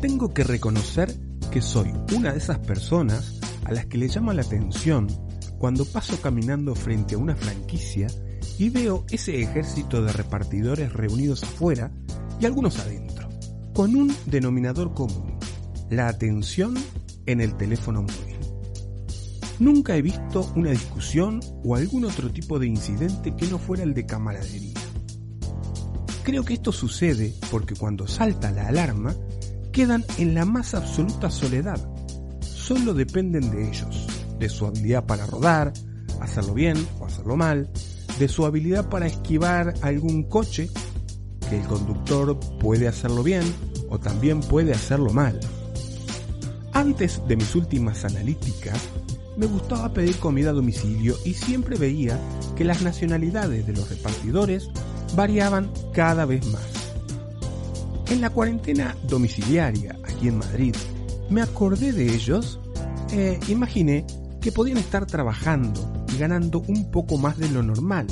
Tengo que reconocer que soy una de esas personas a las que le llama la atención cuando paso caminando frente a una franquicia y veo ese ejército de repartidores reunidos afuera y algunos adentro, con un denominador común, la atención en el teléfono móvil. Nunca he visto una discusión o algún otro tipo de incidente que no fuera el de camaradería. Creo que esto sucede porque cuando salta la alarma, quedan en la más absoluta soledad. Solo dependen de ellos, de su habilidad para rodar, hacerlo bien o hacerlo mal, de su habilidad para esquivar algún coche, que el conductor puede hacerlo bien o también puede hacerlo mal. Antes de mis últimas analíticas, me gustaba pedir comida a domicilio y siempre veía que las nacionalidades de los repartidores variaban cada vez más. En la cuarentena domiciliaria aquí en Madrid, me acordé de ellos e imaginé que podían estar trabajando y ganando un poco más de lo normal.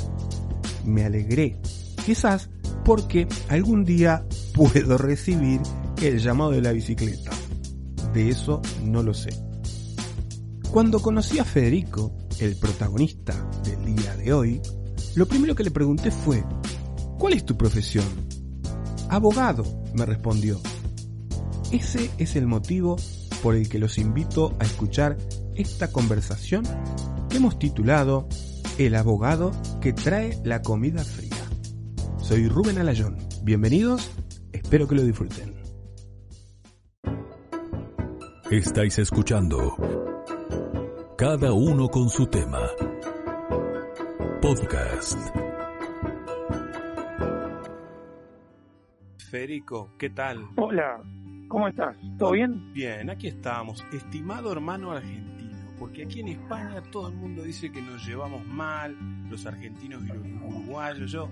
Me alegré, quizás porque algún día puedo recibir el llamado de la bicicleta. De eso no lo sé. Cuando conocí a Federico, el protagonista del día de hoy, lo primero que le pregunté fue, ¿cuál es tu profesión? Abogado, me respondió. Ese es el motivo por el que los invito a escuchar esta conversación que hemos titulado El abogado que trae la comida fría. Soy Rubén Alayón. Bienvenidos, espero que lo disfruten. Estáis escuchando cada uno con su tema. Podcast. Federico, ¿qué tal? Hola, ¿cómo estás? ¿Todo bien? Bien, aquí estamos. Estimado hermano argentino, porque aquí en España todo el mundo dice que nos llevamos mal, los argentinos y los uruguayos. Yo,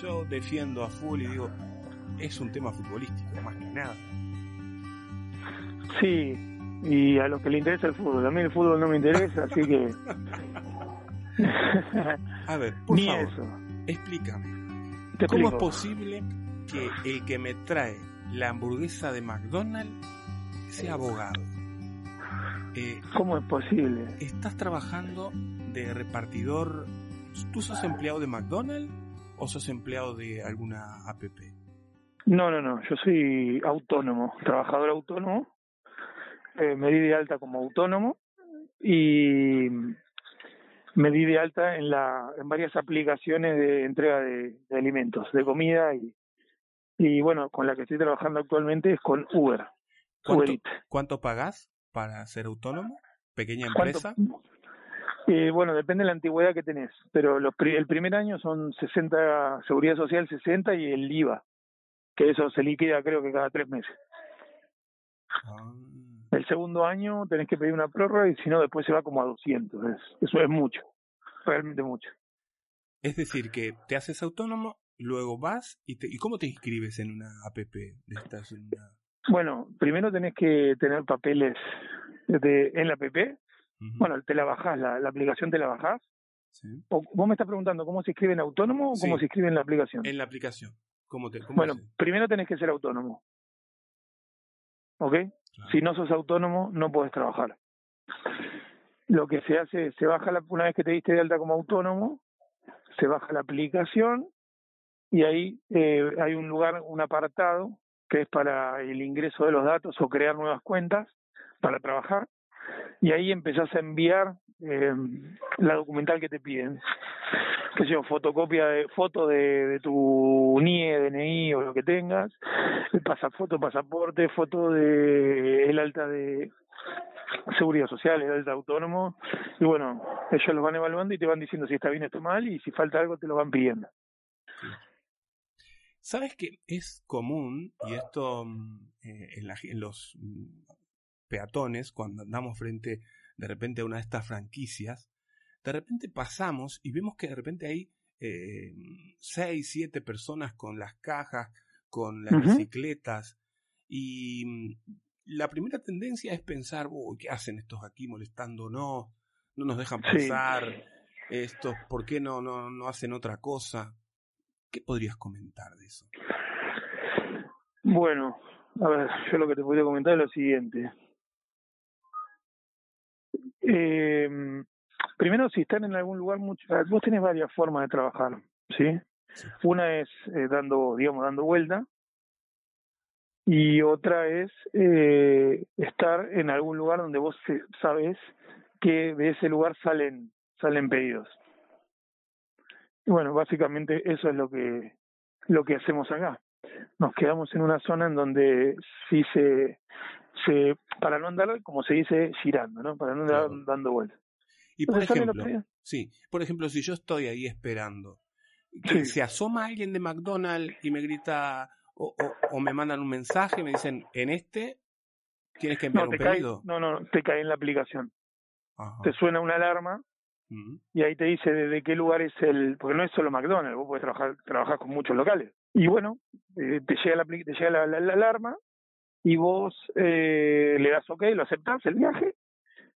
yo defiendo a full y digo, es un tema futbolístico, más que nada. Sí, y a los que le interesa el fútbol. A mí el fútbol no me interesa, así que. a ver, por Ni favor, eso. explícame. ¿Cómo es posible que el que me trae la hamburguesa de McDonald's sea abogado? Eh, ¿Cómo es posible? ¿Estás trabajando de repartidor? ¿Tú sos empleado de McDonald's o sos empleado de alguna APP? No, no, no. Yo soy autónomo, trabajador autónomo. Eh, me di de alta como autónomo y me di de alta en la en varias aplicaciones de entrega de, de alimentos, de comida y y bueno, con la que estoy trabajando actualmente es con Uber. Uber ¿Cuánto, Eats. cuánto pagás para ser autónomo? ¿Pequeña empresa? Eh, bueno, depende de la antigüedad que tenés, pero los pri- el primer año son 60, Seguridad Social 60 y el IVA, que eso se liquida creo que cada tres meses. Ah, El segundo año tenés que pedir una prórroga y si no después se va como a 200. Es, eso es mucho, realmente mucho. Es decir, que te haces autónomo, luego vas y, te, ¿y cómo te inscribes en una APP? de estas, en una- Bueno, primero tenés que tener papeles de, en la app. Bueno, te la bajás, la, la aplicación te la bajás. sí. O, vos me estás preguntando cómo se inscribe en autónomo o cómo se inscribe en la aplicación. En la aplicación. ¿Cómo te, cómo Bueno, haces? primero tenés que ser autónomo. ¿Ok? Claro. Si no sos autónomo, no podés trabajar. Lo que se hace, se baja la, una vez que te diste de alta como autónomo, se baja la aplicación y ahí eh, hay un lugar, un apartado que es para el ingreso de los datos o crear nuevas cuentas para trabajar y ahí empezás a enviar eh, la documental que te piden sé yo, fotocopia de foto de, de tu NIE, DNI o lo que tengas, pasafoto, pasaporte, foto de el alta de seguridad social, el alta autónomo, y bueno, ellos los van evaluando y te van diciendo si está bien o está mal y si falta algo te lo van pidiendo. ¿Sabes que es común, y esto mm, eh, en, la- en los mm, peatones, cuando andamos frente de repente a una de estas franquicias, de repente pasamos y vemos que de repente hay eh, seis, siete personas con las cajas, con las bicicletas, y mm, la primera tendencia es pensar, uy, ¿qué hacen estos aquí molestándonos? No nos dejan Sí. pasar, estos, ¿por qué no, no, no hacen otra cosa? ¿Qué podrías comentar de eso? Bueno, a ver, yo lo que te podría comentar es lo siguiente. Eh, primero, si están en algún lugar, mucho, vos tenés varias formas de trabajar, ¿sí? Una es eh, dando, digamos, dando vuelta, y otra es eh, estar en algún lugar donde vos sabes que de ese lugar salen salen pedidos. Y bueno, básicamente eso es lo que lo que hacemos acá. Nos quedamos en una zona en donde sí se se para no andar como se dice girando, ¿no? Para no andar dando vueltas. Y por ejemplo, sí, por ejemplo, si yo estoy ahí esperando, que se asoma alguien de McDonald's y me grita o, o, me mandan un mensaje, me dicen, en este tienes que enviar no, un pedido. no, no, te cae en la aplicación. Te suena una alarma y ahí te dice de, qué lugar es el, porque no es solo McDonald's, vos podés trabajar, trabajar con muchos locales. Y bueno, eh, te llega, la, te llega la, la, alarma y vos eh, le das OK, lo aceptás el viaje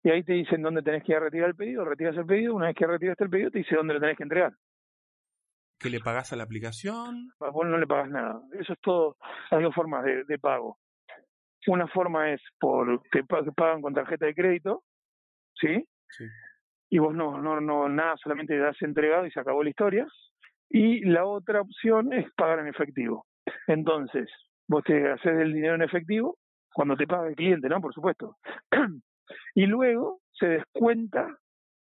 y ahí te dicen dónde tenés que ir a retirar el pedido, retiras el pedido, una vez que retiraste el pedido te dice dónde lo tenés que entregar que le pagas a la aplicación. Vos no le pagas nada. Eso es todo. Hay dos formas de, de pago. Una forma es por que pagan con tarjeta de crédito, ¿sí? Sí. Y vos no, no, no, nada, solamente das entregado y se acabó la historia. Y la otra opción es pagar en efectivo. Entonces, vos te haces el dinero en efectivo cuando te paga el cliente, ¿no? Por supuesto. y luego se descuenta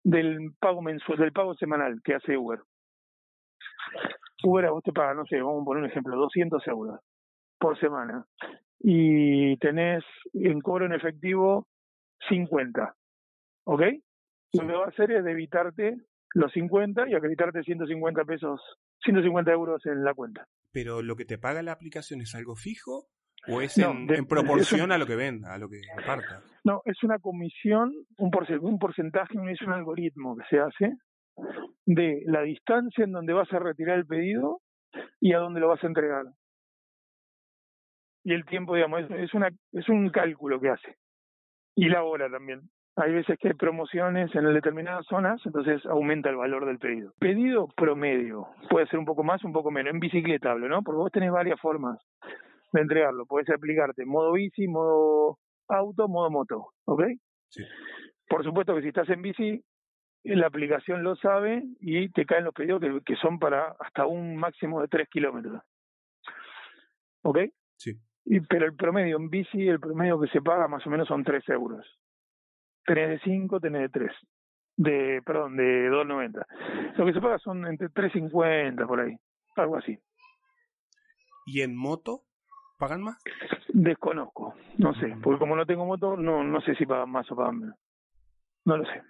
del pago mensual, del pago semanal que hace Uber. Uber a vos te paga, no sé, vamos a poner un ejemplo, 200 euros por semana y tenés en cobro en efectivo 50, ¿ok? Lo que va a hacer es evitarte los 50 y acreditarte 150 pesos, 150 euros en la cuenta. Pero lo que te paga la aplicación es algo fijo o es en, proporción a lo que venda, a lo que aparta. No, es una comisión, un, un porcentaje, es un algoritmo que se hace de la distancia en donde vas a retirar el pedido y a dónde lo vas a entregar. Y el tiempo, digamos, es, una, es un cálculo que hace. Y la hora también. Hay veces que hay promociones en determinadas zonas, entonces aumenta el valor del pedido. Pedido promedio. Puede ser un poco más, un poco menos. En bicicleta hablo, ¿no? Porque vos tenés varias formas de entregarlo. Puedes aplicarte modo bici, modo auto, modo moto. ¿Ok? Sí. Por supuesto que si estás en bici, la aplicación lo sabe y te caen los pedidos que, son para hasta un máximo de 3 kilómetros. ¿Ok? Sí. Y, pero el promedio en bici, el promedio que se paga más o menos son 3 euros. Tenés de 5, tenés de 3. De, perdón, de 2.90. Lo que se paga son entre 3.50 por ahí. Algo así. ¿Y en moto? ¿Pagan más? Desconozco, no sé, porque como no tengo moto, no, no sé si pagan más o pagan menos. No lo sé.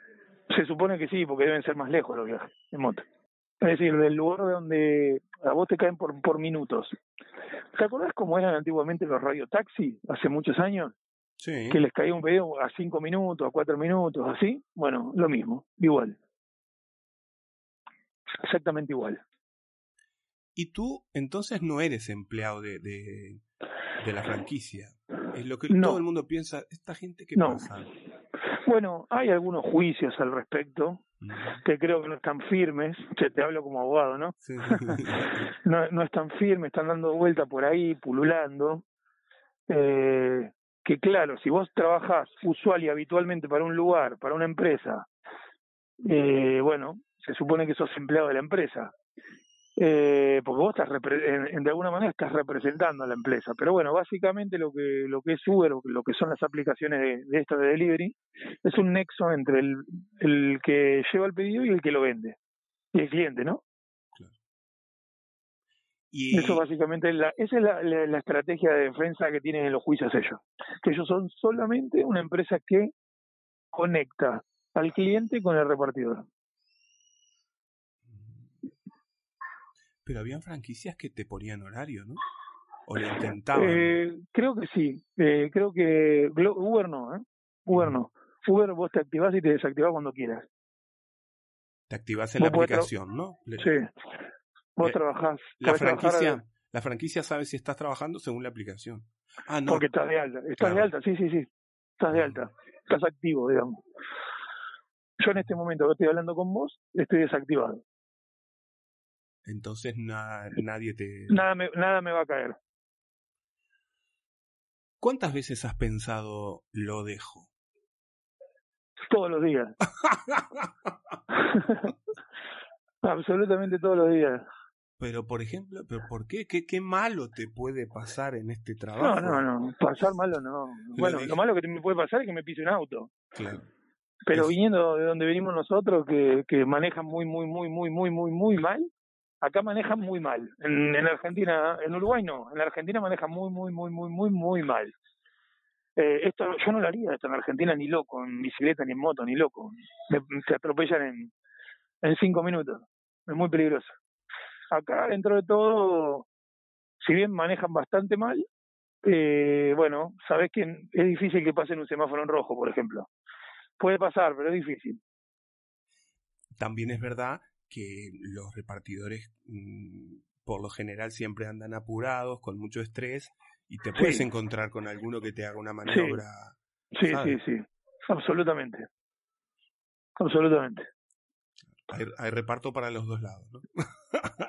Se supone que sí, porque deben ser más lejos los viajes en moto. Es decir, del lugar de donde a vos te caen por, por minutos. ¿Te acordás cómo eran antiguamente los radiotaxis hace muchos años? Sí. Que les caía un pedido a cinco minutos, a cuatro minutos, así. Bueno, lo mismo, igual. Exactamente igual. Y tú entonces no eres empleado de, de, de la franquicia. Es lo que todo el mundo piensa, esta gente que no. pasa. Bueno, hay algunos juicios al respecto que creo que no están firmes. Che, te hablo como abogado, ¿no? no, no están firmes, están dando vuelta por ahí, pululando. Eh, que claro, si vos trabajás usual y habitualmente para un lugar, para una empresa, eh, bueno, se supone que sos empleado de la empresa eh, porque vos estás en, de alguna manera estás representando a la empresa. Pero bueno, básicamente lo que lo que es Uber, lo que son las aplicaciones de, de esto de delivery, es un nexo entre el, el que lleva el pedido y el que lo vende, y el cliente, ¿no? Y... Eso básicamente, la, esa es la, la, estrategia de defensa que tienen en los juicios ellos, que ellos son solamente una empresa que conecta al cliente con el repartidor. Pero habían franquicias que te ponían horario, ¿no? O lo intentaban. Eh, creo que sí. Eh, creo que Uber no, ¿eh? Uber no. Uber vos te activás y te desactivás cuando quieras. Te activás en la aplicación, ¿no? Sí. Vos eh, trabajás. La franquicia, la franquicia sabe si estás trabajando según la aplicación. Ah, no. Porque estás de alta. Estás de alta, sí, sí, sí. Estás de alta. Estás activo, digamos. Yo en este momento que estoy hablando con vos, estoy desactivado entonces nadie te... Nada me, nada me va a caer. ¿Cuántas veces has pensado lo dejo? Todos los días. Absolutamente todos los días. Pero, por ejemplo, ¿pero ¿por qué? qué? ¿Qué malo te puede pasar en este trabajo? No, no, no. Pasar malo no. Bueno, lo malo que me puede pasar es que me pise un auto. Claro. Pero Es- viniendo de donde venimos nosotros, que, que manejan muy, muy, muy, muy, muy, muy, muy mal, acá manejan muy mal. En, en Argentina, en Uruguay no, en Argentina manejan muy, muy, muy, muy, muy, muy mal. Eh, esto yo no lo haría esto en Argentina ni loco, en bicicleta ni en moto, ni loco. Me, se atropellan en, en cinco minutos. Es muy peligroso. Acá, dentro de todo, si bien manejan bastante mal, eh, bueno, sabes que es difícil que pasen un semáforo en rojo, por ejemplo. Puede pasar, pero es difícil. También es verdad que los repartidores, mm, por lo general, siempre andan apurados, con mucho estrés, y te puedes Sí. encontrar con alguno que te haga una maniobra. Sí, ¿sabes? sí, sí. Absolutamente. Absolutamente. Hay, hay reparto para los dos lados, ¿no?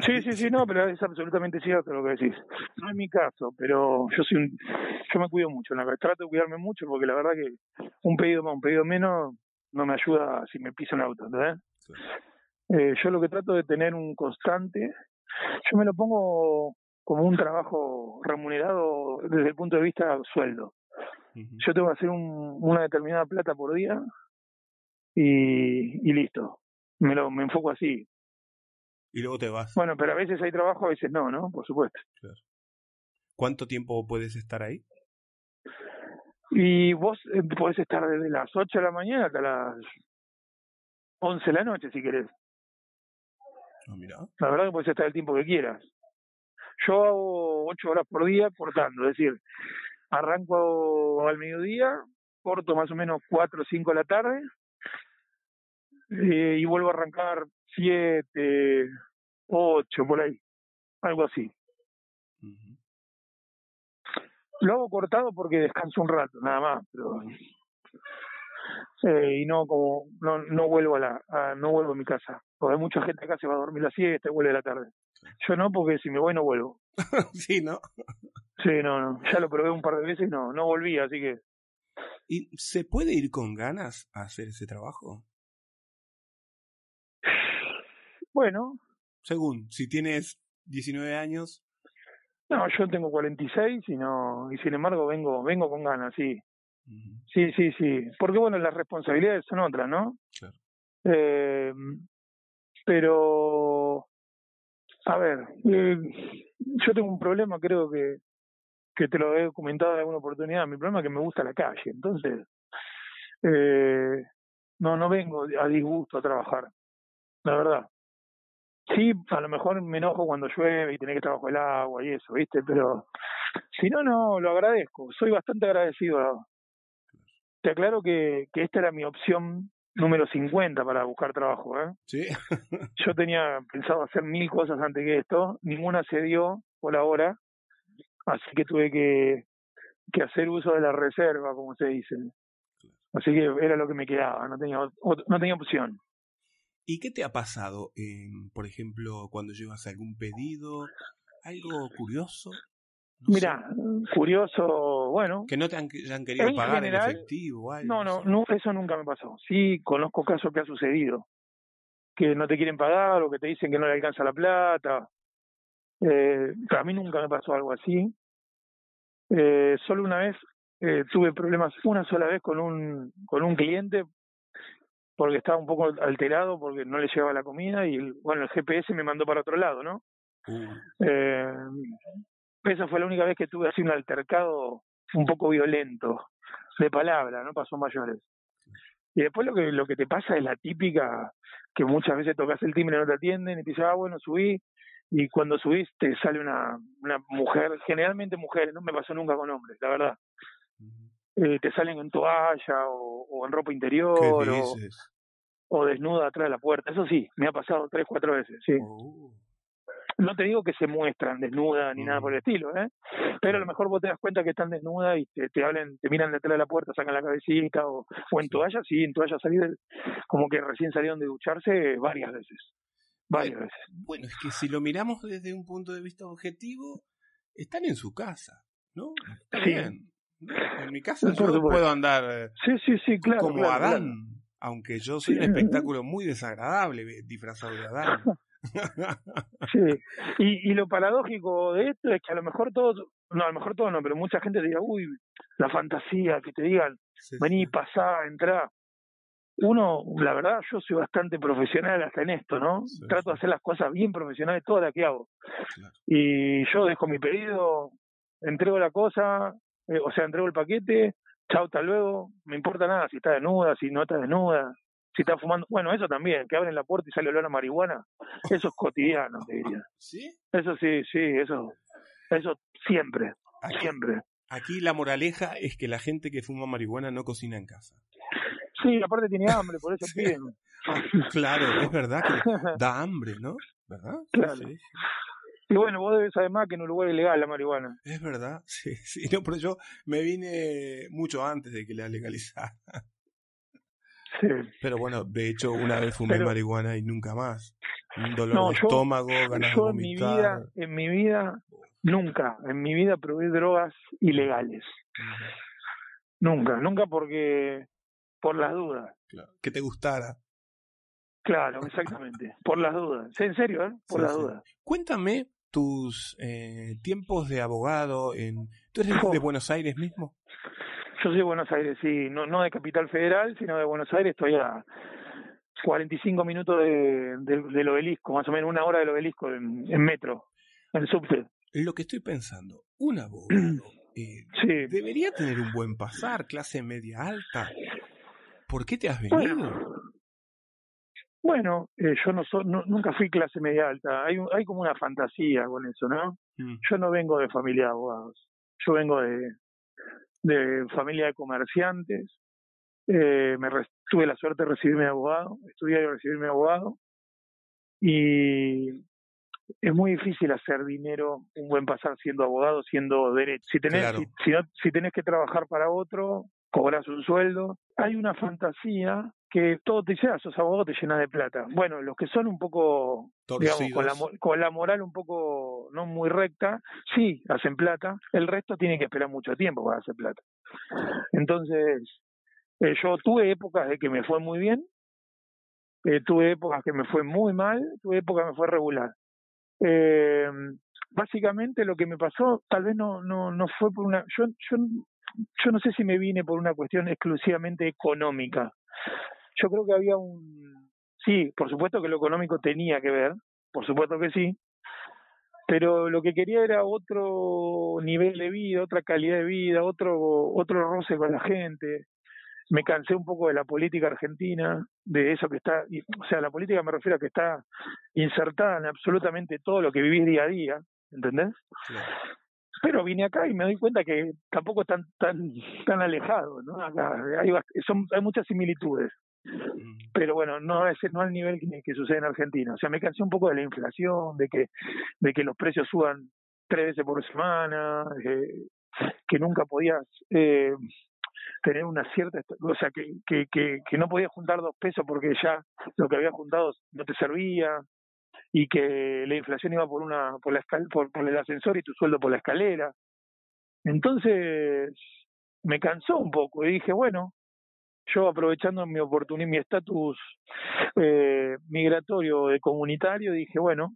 Sí, sí, sí, no, pero es absolutamente cierto lo que decís. No es mi caso, pero yo soy un, yo me cuido mucho, la verdad, trato de cuidarme mucho porque la verdad que un pedido más, un pedido menos no me ayuda si me pisa un auto, ¿entendés? Eh, yo lo que trato de tener un constante, yo me lo pongo como un trabajo remunerado desde el punto de vista sueldo. Yo tengo que hacer un- una determinada plata por día y, y listo. Me lo me enfoco así. Y luego te vas. Bueno, pero a veces hay trabajo, a veces no, ¿no? Por supuesto. ¿Cuánto tiempo puedes estar ahí? Y vos eh, podés estar desde las 8 de la mañana hasta las 11 de la noche, si querés. No, mira. La verdad que podés estar el tiempo que quieras. Yo hago 8 horas por día cortando, es decir, arranco al mediodía, corto más o menos 4 o 5 de la tarde eh, y vuelvo a arrancar 7, 8, por ahí, algo así. Lo hago cortado porque descanso un rato, nada más, pero eh, y no como no no vuelvo a la a- no vuelvo a mi casa. Porque hay mucha gente acá se va a dormir la siesta y vuelve a la tarde. Yo no, porque si me voy no vuelvo. sí, ¿no? Sí, no, no. Ya lo probé un par de veces y no, no volví, así que ¿Y se puede ir con ganas a hacer ese trabajo? Bueno, Según, si tienes 19 años, no, yo tengo 46 y no y sin embargo vengo vengo con ganas, sí. Sí, sí, sí. Porque bueno, las responsabilidades son otras, ¿no? Claro. Eh, pero, a ver, eh, yo tengo un problema, creo que, que te lo he comentado en alguna oportunidad. Mi problema es que me gusta la calle. Entonces, eh, no, no vengo a disgusto a trabajar, la verdad. Sí, a lo mejor me enojo cuando llueve y tenés que estar bajo el agua y eso, ¿viste? Pero si no, no, lo agradezco. Soy bastante agradecido. Te aclaro que, que esta era mi opción número 50 para buscar trabajo, ¿eh? ¿sí? Yo tenía pensado hacer mil cosas antes que esto, ninguna se dio por ahora, así que tuve que, que hacer uso de la reserva, como se dice. Así que era lo que me quedaba, no tenía, no tenía opción. ¿Y qué te ha pasado, en, por ejemplo, cuando llevas algún pedido? ¿Algo curioso? No Mira, sé, curioso, bueno, que no te han, querido En pagar general, en efectivo o algo. no, no, no, eso nunca me pasó. Sí, conozco casos que ha sucedido, que no te quieren pagar o que te dicen que no le alcanza la plata. Eh, a mí nunca me pasó algo así. Eh, solo una vez eh, tuve problemas, una sola vez con un con un cliente porque estaba un poco alterado porque no le llegaba la comida y bueno el GPS me mandó para otro lado, ¿no? Uh, Eh, esa fue la única vez que tuve así un altercado un poco violento, de palabra, no pasó mayores. Y después lo que lo que te pasa es la típica que muchas veces tocas el timbre y no te atienden y te dicen, ah, bueno, subí. Y cuando subís te sale una, una mujer, generalmente mujeres, no me pasó nunca con hombres, la verdad. Eh, te salen en toalla o, o en ropa interior ¿Qué o, desnuda atrás de la puerta. Eso sí, me ha pasado tres, cuatro veces, sí. Oh, No te digo que se muestran desnudas ni nada por el estilo, ¿eh? Pero a lo mejor vos te das cuenta que están desnudas y te, te hablan, te miran detrás de la puerta, sacan la cabecita o, o en Sí. toalla, sí, en toalla salí del, como que recién salieron de ducharse varias veces. Varias Bueno, veces. Bueno, es que si lo miramos desde un punto de vista objetivo, están en su casa, ¿no? Está Sí. bien. En mi casa yo puedo andar eh, sí, sí, sí, claro, como Adán, aunque yo soy un espectáculo muy desagradable disfrazado de Adán. sí, y, y lo paradójico de esto es que a lo mejor todos, no, a lo mejor todos no, pero mucha gente diga, uy, la fantasía, que te digan, vení, pasá, entrá. Uno, la verdad, yo soy bastante profesional hasta en esto, ¿no? Trato de hacer las cosas bien profesionales, todas las que hago. Y yo dejo mi pedido, entrego la cosa, eh, o sea, entrego el paquete, chau, hasta luego, me importa nada si está desnuda, si no está desnuda, si está fumando, bueno, eso también, que abren la puerta y sale olor a marihuana, eso es cotidiano, te diría. ¿Sí? Eso sí, sí, eso, eso siempre, siempre. Aquí la moraleja es que la gente que fuma marihuana no cocina en casa. Sí, aparte tiene hambre, por eso piden. claro, es verdad que da hambre, ¿no? ¿Verdad? Claro. Y bueno, vos debes saber más que en Uruguay es legal la marihuana. Es verdad, sí, sí, no, pero yo me vine mucho antes de que la legalizara. Sí. Pero bueno, de hecho, una vez fumé marihuana y nunca más. Un dolor de estómago, ganas yo de en mi vida, en mi vida, nunca, en mi vida probé drogas ilegales. Nunca, nunca porque, por las dudas. Claro, que te gustara. Claro, exactamente, por las dudas. En serio, ¿eh? Por las dudas. Cuéntame tus eh, tiempos de abogado en... ¿Tú eres de Buenos Aires mismo? Yo soy de Buenos Aires, sí, no, no de Capital Federal, sino de Buenos Aires, estoy a 45 minutos de, del obelisco, más o menos una hora del obelisco en, metro, en subte. Lo que estoy pensando, un abogado eh, debería tener un buen pasar, clase media alta. ¿Por qué te has venido? Bueno, eh, yo no, soy, nunca fui clase media alta. Hay, hay como una fantasía con eso, ¿no? Mm. Yo no vengo de familia de abogados. Yo vengo de, de familia de comerciantes. Eh, me tuve la suerte de recibirme abogado, estudiar y recibirme abogado. Y es muy difícil hacer dinero, un buen pasar siendo abogado, siendo derecho. Si tenés, si, si tenés que trabajar para otro, cobras un sueldo. Hay una fantasía que todo te dice, ah, sos abogado, te llena de plata. Bueno, los que son un poco, digamos, con la, con la moral un poco no muy recta, sí, hacen plata. El resto tiene que esperar mucho tiempo para hacer plata. Entonces, eh, yo tuve épocas de que me fue muy bien, eh, tuve épocas que me fue muy mal, tuve épocas que me fue regular. Eh, básicamente lo que me pasó tal vez no no no fue por una yo yo yo no sé si me vine por una cuestión exclusivamente económica yo creo que había un... Sí, por supuesto que lo económico tenía que ver, por supuesto que sí, pero lo que quería era otro nivel de vida, otra calidad de vida, otro, otro roce con la gente. Me cansé un poco de la política argentina, de eso que está, o sea, la política me refiero a que está insertada en absolutamente todo lo que vivís día a día, ¿entendés? Pero vine acá y me doy cuenta que tampoco están tan tan alejado, ¿no? Acá hay, son, hay muchas similitudes. Pero bueno, no es no al nivel que, sucede en Argentina. O sea, me cansé un poco de la inflación, de que de que los precios suban tres veces por semana, que nunca podías eh, tener una cierta, o sea, que, que, que, no podías juntar dos pesos porque ya lo que había juntado no te servía y que la inflación iba por una por la por, por el ascensor y tu sueldo por la escalera. Entonces me cansó un poco y dije, bueno, yo aprovechando mi oportunidad, mi estatus eh, migratorio de comunitario, dije, bueno,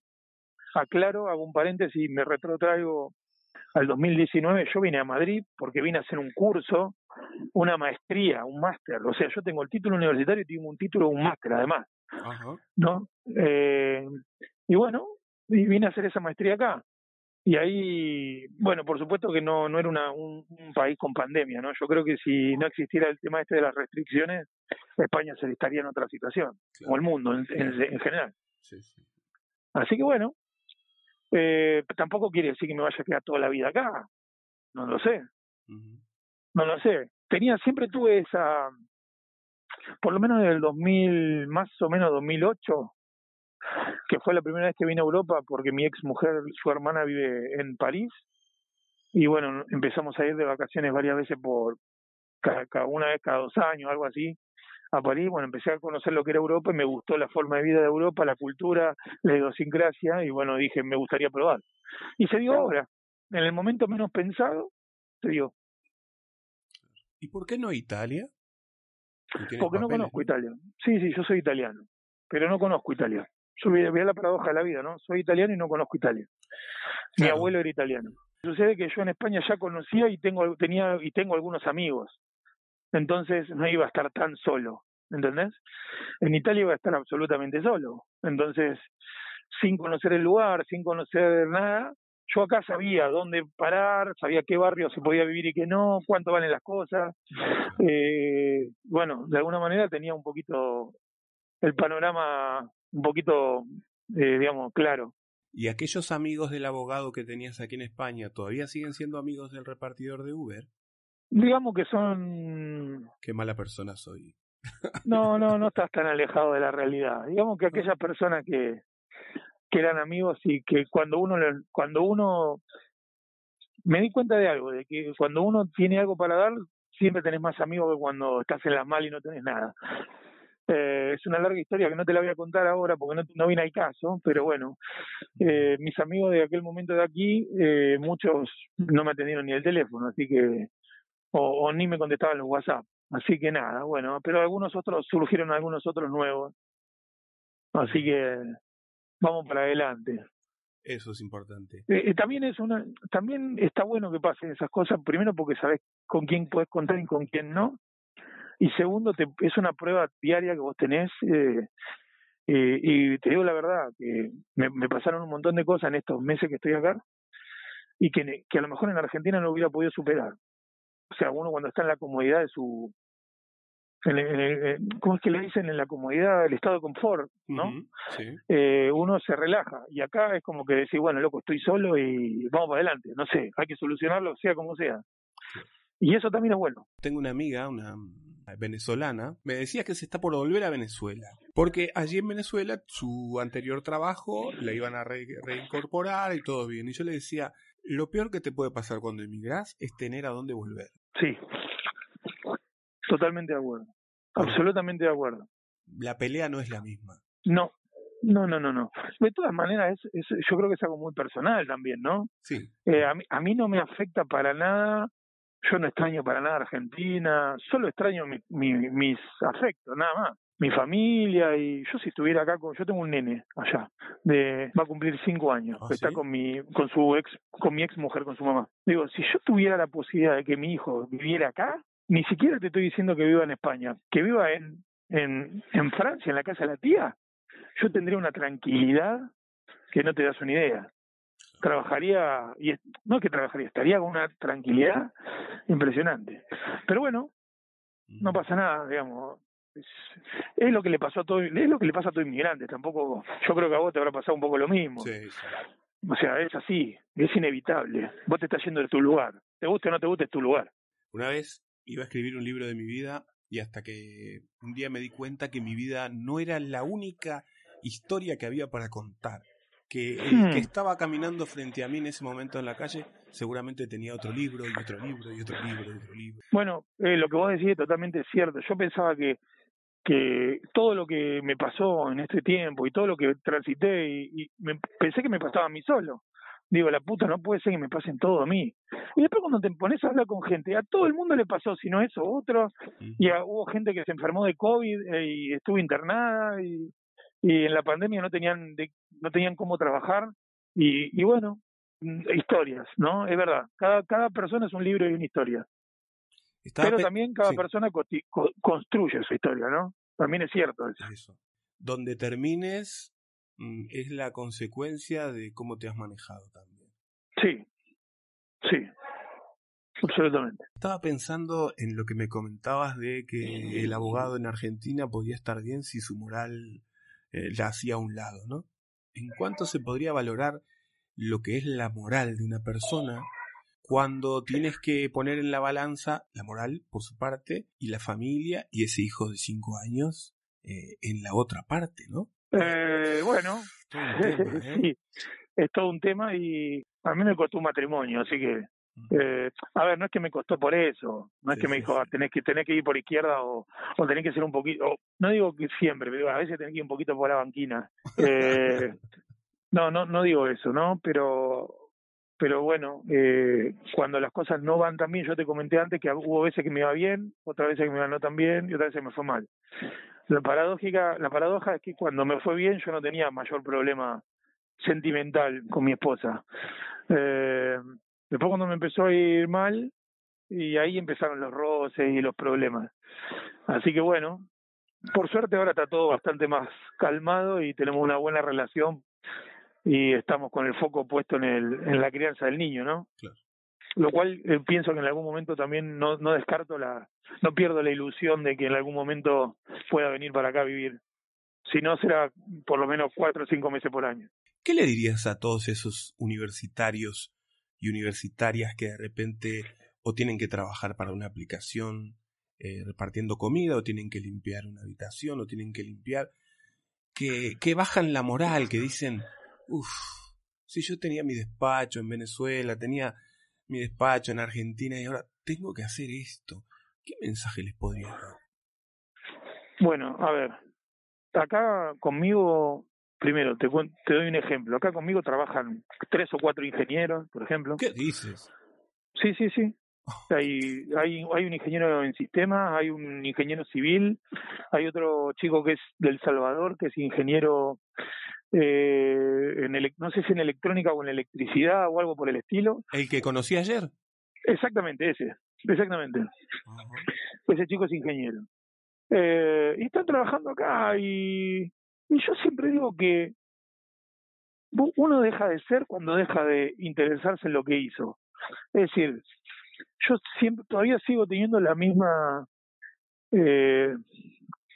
aclaro, hago un paréntesis y me retrotraigo al 2019. Yo vine a Madrid porque vine a hacer un curso, una maestría, un máster. O sea, yo tengo el título universitario y tengo un título, un máster además. ¿No? Eh, y bueno, y vine a hacer esa maestría acá. Y ahí, bueno, por supuesto que no, no era una, un, país con pandemia, ¿no? Yo creo que si no existiera el tema este de las restricciones, España se estaría en otra situación, o el mundo en, en, general. Así que bueno, eh, tampoco quiere decir que me vaya a quedar toda la vida acá, no lo sé, no lo sé. Tenía, siempre tuve esa, por lo menos en el 2000, más o menos 2008, que fue la primera vez que vine a Europa porque mi ex mujer, su hermana vive en París y bueno, empezamos a ir de vacaciones varias veces por cada, una vez cada dos años, algo así, a París, bueno, empecé a conocer lo que era Europa y me gustó la forma de vida de Europa, la cultura, la idiosincrasia y bueno, dije, me gustaría probar. Y se dio ahora, en el momento menos pensado, se dio. ¿Y por qué no Italia? Porque no conozco Italia. Sí, sí, yo soy italiano, pero no conozco Italia. Yo a la paradoja de la vida, ¿no? Soy italiano y no conozco Italia. Mi abuelo era italiano. Sucede que yo en España ya conocía y tengo tenía y tengo algunos amigos. Entonces no iba a estar tan solo, ¿entendés? En Italia iba a estar absolutamente solo. Entonces, sin conocer el lugar, sin conocer nada, yo acá sabía dónde parar, sabía qué barrio se podía vivir y qué no, cuánto valen las cosas. Eh, bueno, de alguna manera tenía un poquito el panorama un poquito, eh, digamos, claro. ¿Y aquellos amigos del abogado que tenías aquí en España todavía siguen siendo amigos del repartidor de Uber? Digamos que son... Qué mala persona soy. No, no, no estás tan alejado de la realidad. Digamos que aquellas personas que, que eran amigos y que cuando uno cuando uno me di cuenta de algo, de que cuando uno tiene algo para dar, siempre tenés más amigos que cuando estás en la mal y no tenés nada. Eh, es una larga historia que no te la voy a contar ahora porque no, no viene al caso, pero bueno, eh, mis amigos de aquel momento de aquí, eh, muchos no me atendieron ni el teléfono, así que, o, ni me contestaban los WhatsApp, así que nada, bueno, pero algunos otros, surgieron algunos otros nuevos, así que vamos para adelante. Eso es importante. también es una, también está bueno que pasen esas cosas, primero porque sabes con quién puedes contar y con quién no, y segundo, te, es una prueba diaria que vos tenés. Eh, eh, y te digo la verdad, que me, me, pasaron un montón de cosas en estos meses que estoy acá y que, que a lo mejor en Argentina no hubiera podido superar. O sea, uno cuando está en la comodidad de su... En ¿Cómo es que le dicen? En la comodidad del estado de confort, ¿no? eh, uno se relaja. Y acá es como que decir, bueno, loco, estoy solo y vamos para adelante. No sé, hay que solucionarlo, sea como sea. Y eso también es bueno. Tengo una amiga, una venezolana, me decía que se está por volver a Venezuela. Porque allí en Venezuela su anterior trabajo la iban a reincorporar y todo bien. Y yo le decía, lo peor que te puede pasar cuando emigras es tener a dónde volver. Sí, totalmente de acuerdo. Absolutamente de acuerdo. La pelea no es la misma. No, no, no, no, no. De todas maneras, es, yo creo que es algo muy personal también, ¿no? Sí. Eh, a, mí, a mí no me afecta para nada yo no extraño para nada Argentina, solo extraño mi, mis afectos, nada más. Mi familia y yo si estuviera acá, con, yo tengo un nene allá, de va a cumplir cinco años, ¿Ah, está con mi con su ex con mi ex mujer, con su mamá. Digo, si yo tuviera la posibilidad de que mi hijo viviera acá, ni siquiera te estoy diciendo que viva en España, que viva en en, en Francia, en la casa de la tía, yo tendría una tranquilidad que no te das una idea trabajaría, y no que trabajaría, estaría con una tranquilidad impresionante. Pero bueno, no pasa nada, digamos. Es, es, lo que le pasó a todo, es lo que le pasa a todo inmigrante. Tampoco, yo creo que a vos te habrá pasado un poco lo mismo. O sea, es así, es inevitable. Vos te estás yendo de tu lugar. Te guste o no te guste, es tu lugar. Una vez iba a escribir un libro de mi vida y hasta que un día me di cuenta que mi vida no era la única historia que había para contar que el que hmm. estaba caminando frente a mí en ese momento en la calle seguramente tenía otro libro y otro libro y otro libro y otro libro. Bueno, eh, lo que vos decís es totalmente cierto. Yo pensaba que que todo lo que me pasó en este tiempo y todo lo que transité y, me, pensé que me pasaba a mí solo. Digo, la puta, no puede ser que me pasen todo a mí. Y después cuando te pones a hablar con gente, a todo el mundo le pasó, si no eso, otro. Y hubo gente que se enfermó de COVID eh, y estuvo internada y, y en la pandemia no tenían de, no tenían cómo trabajar y, y bueno mm, historias no es verdad cada cada persona es un libro y una historia. Pero también cada persona construye su historia no también es cierto eso. eso. Donde termines mm, es la consecuencia de cómo te has manejado también. Sí. Sí. Absolutamente. Estaba pensando en lo que me comentabas de que el abogado en Argentina podía estar bien si su moral eh, la hacía a un lado, ¿no? ¿En cuánto se podría valorar lo que es la moral de una persona cuando tienes que poner en la balanza la moral por su parte y la familia y ese hijo de cinco años eh, en la otra parte, ¿no? Eh, bueno, sí, es todo un tema y a mí me costó un matrimonio, así que eh, a ver, no es que me costó por eso, no es que me dijo, ah, tenés que tenés que ir por izquierda o, o tenés que ser un poquito, no digo que siempre, pero a veces tenés que ir un poquito por la banquina. Eh, no, no, no digo eso, ¿no? Pero, pero bueno, eh, cuando las cosas no van tan bien, yo te comenté antes que hubo veces que me iba bien, otras veces que me iba no tan bien y otras veces me fue mal. La paradójica, la paradoja es que cuando me fue bien yo no tenía mayor problema sentimental con mi esposa. Eh, después cuando me empezó a ir mal, y ahí empezaron los roces y los problemas. Así que bueno, por suerte ahora está todo bastante más calmado y tenemos una buena relación y estamos con el foco puesto en, el, en la crianza del niño, ¿no? Claro. Lo cual eh, pienso que en algún momento también no, no descarto la, no pierdo la ilusión de que en algún momento pueda venir para acá a vivir. Si no, será por lo menos cuatro o cinco meses por año. ¿Qué le dirías a todos esos universitarios y universitarias que de repente o tienen que trabajar para una aplicación eh, repartiendo comida, o tienen que limpiar una habitación, o tienen que limpiar, que, que bajan la moral, que dicen, uff, si yo tenía mi despacho en Venezuela, tenía mi despacho en Argentina y ahora tengo que hacer esto, ¿qué mensaje les podría dar? Bueno, a ver, acá conmigo, primero, te, te doy un ejemplo. Acá conmigo trabajan tres o cuatro ingenieros, por ejemplo. ¿Qué dices? Sí, sí, sí. Hay, hay, hay un ingeniero en sistemas, hay un ingeniero civil, hay otro chico que es del Salvador, que es ingeniero eh, en no sé si en electrónica o en electricidad o algo por el estilo. ¿El que conocí ayer? Exactamente, ese, exactamente. Ese chico es ingeniero. Eh, y están trabajando acá y, y yo siempre digo que uno deja de ser cuando deja de interesarse en lo que hizo. Es decir, yo siempre todavía sigo teniendo la misma eh,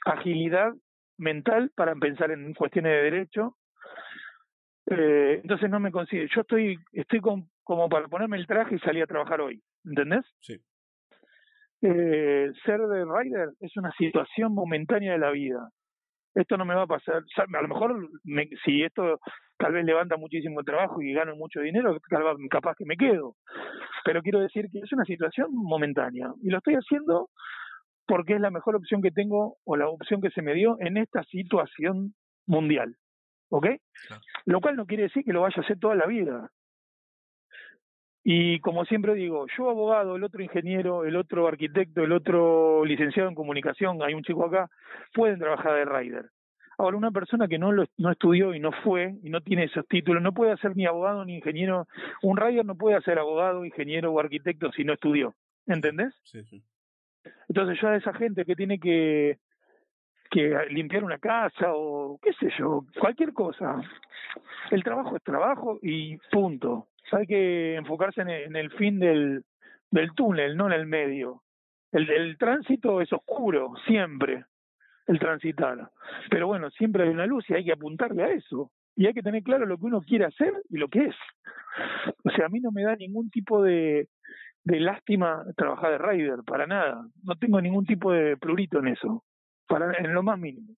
agilidad mental para pensar en cuestiones de derecho. Eh, entonces no me consigo. Yo estoy estoy como para ponerme el traje y salir a trabajar hoy. ¿Entendés? Sí. Eh, ser de rider es una situación momentánea de la vida. Esto no me va a pasar. A lo mejor, me, si esto tal vez levanta muchísimo trabajo y gano mucho dinero, capaz que me quedo. Pero quiero decir que es una situación momentánea y lo estoy haciendo porque es la mejor opción que tengo o la opción que se me dio en esta situación mundial. ¿Ok? Lo cual no quiere decir que lo vaya a hacer toda la vida. Y como siempre digo, yo abogado, el otro ingeniero, el otro arquitecto, el otro licenciado en comunicación, hay un chico acá, pueden trabajar de rider. Ahora, una persona que no, lo, no estudió y no fue y no tiene esos títulos, no puede ser ni abogado ni ingeniero. Un rider no puede ser abogado, ingeniero o arquitecto si no estudió. ¿Entendés? Sí, sí. Entonces yo a esa gente que tiene que, que limpiar una casa o qué sé yo, cualquier cosa. El trabajo es trabajo y punto. Hay que enfocarse en el, fin del, túnel, no en el medio. El, el tránsito es oscuro, siempre el transitar. Pero bueno, siempre hay una luz y hay que apuntarle a eso. Y hay que tener claro lo que uno quiere hacer y lo que es. O sea, a mí no me da ningún tipo de, de lástima trabajar de rider, para nada. No tengo ningún tipo de plurito en eso, para en lo más mínimo.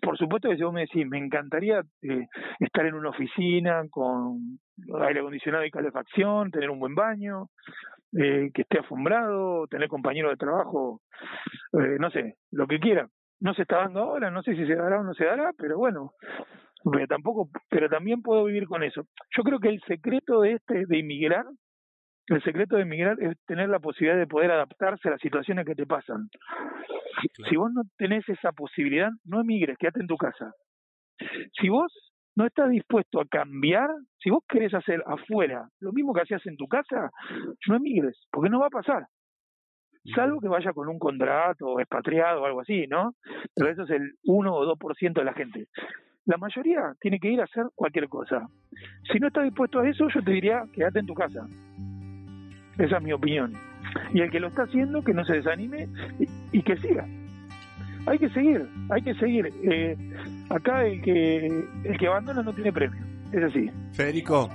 Por supuesto que si vos me decís, me encantaría eh, estar en una oficina con aire acondicionado y calefacción, tener un buen baño, eh, que esté afumbrado, tener compañeros de trabajo, eh, no sé, lo que quiera. No se está dando ahora, no sé si se dará o no se dará, pero bueno, tampoco, pero también puedo vivir con eso. Yo creo que el secreto de este, de inmigrar, el secreto de inmigrar es tener la posibilidad de poder adaptarse a las situaciones que te pasan. Si vos no tenés esa posibilidad, no emigres, quédate en tu casa. Si vos no estás dispuesto a cambiar, si vos querés hacer afuera lo mismo que hacías en tu casa, no emigres, porque no va a pasar. Salvo que vaya con un contrato expatriado o algo así, ¿no? Pero eso es el 1 o 2% de la gente. La mayoría tiene que ir a hacer cualquier cosa. Si no estás dispuesto a eso, yo te diría, quédate en tu casa. Esa es mi opinión. Y el que lo está haciendo, que no se desanime y, que siga hay que seguir, hay que seguir. Eh, acá el que, el que abandona no tiene premio, es así. Federico,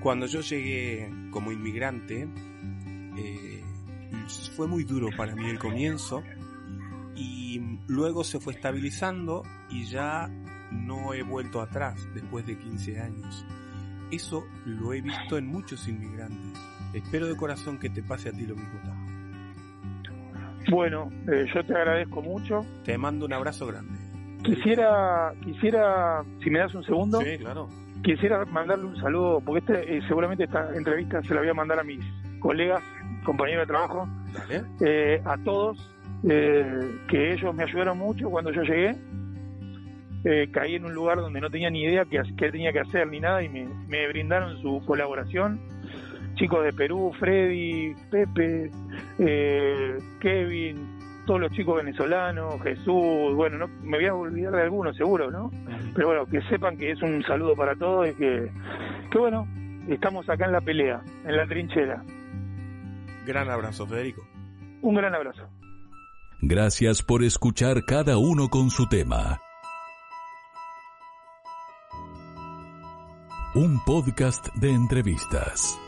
cuando yo llegué como inmigrante, eh, fue muy duro para mí el comienzo y luego se fue estabilizando y ya no he vuelto atrás después de 15 años. Eso lo he visto en muchos inmigrantes. Espero de corazón que te pase a ti lo mismo también. Bueno, eh, yo te agradezco mucho. Te mando un abrazo grande. Quisiera, quisiera, si me das un segundo. Sí, claro. quisiera mandarle un saludo, porque este, eh, seguramente esta entrevista se la voy a mandar a mis colegas, compañeros de trabajo, eh, a todos, eh, que ellos me ayudaron mucho cuando yo llegué. caí en un lugar donde no tenía ni idea qué, qué tenía que hacer ni nada y me, me brindaron su colaboración. Chicos de Perú, Freddy, Pepe, Kevin, todos los chicos venezolanos, Jesús, bueno, no me voy a olvidar de algunos seguro, ¿no? Pero bueno, que sepan que es un saludo para todos y que, que bueno, estamos acá en la pelea, en la trinchera. Gran abrazo, Federico. Un gran abrazo. Gracias por escuchar cada uno con su tema. Un podcast de entrevistas.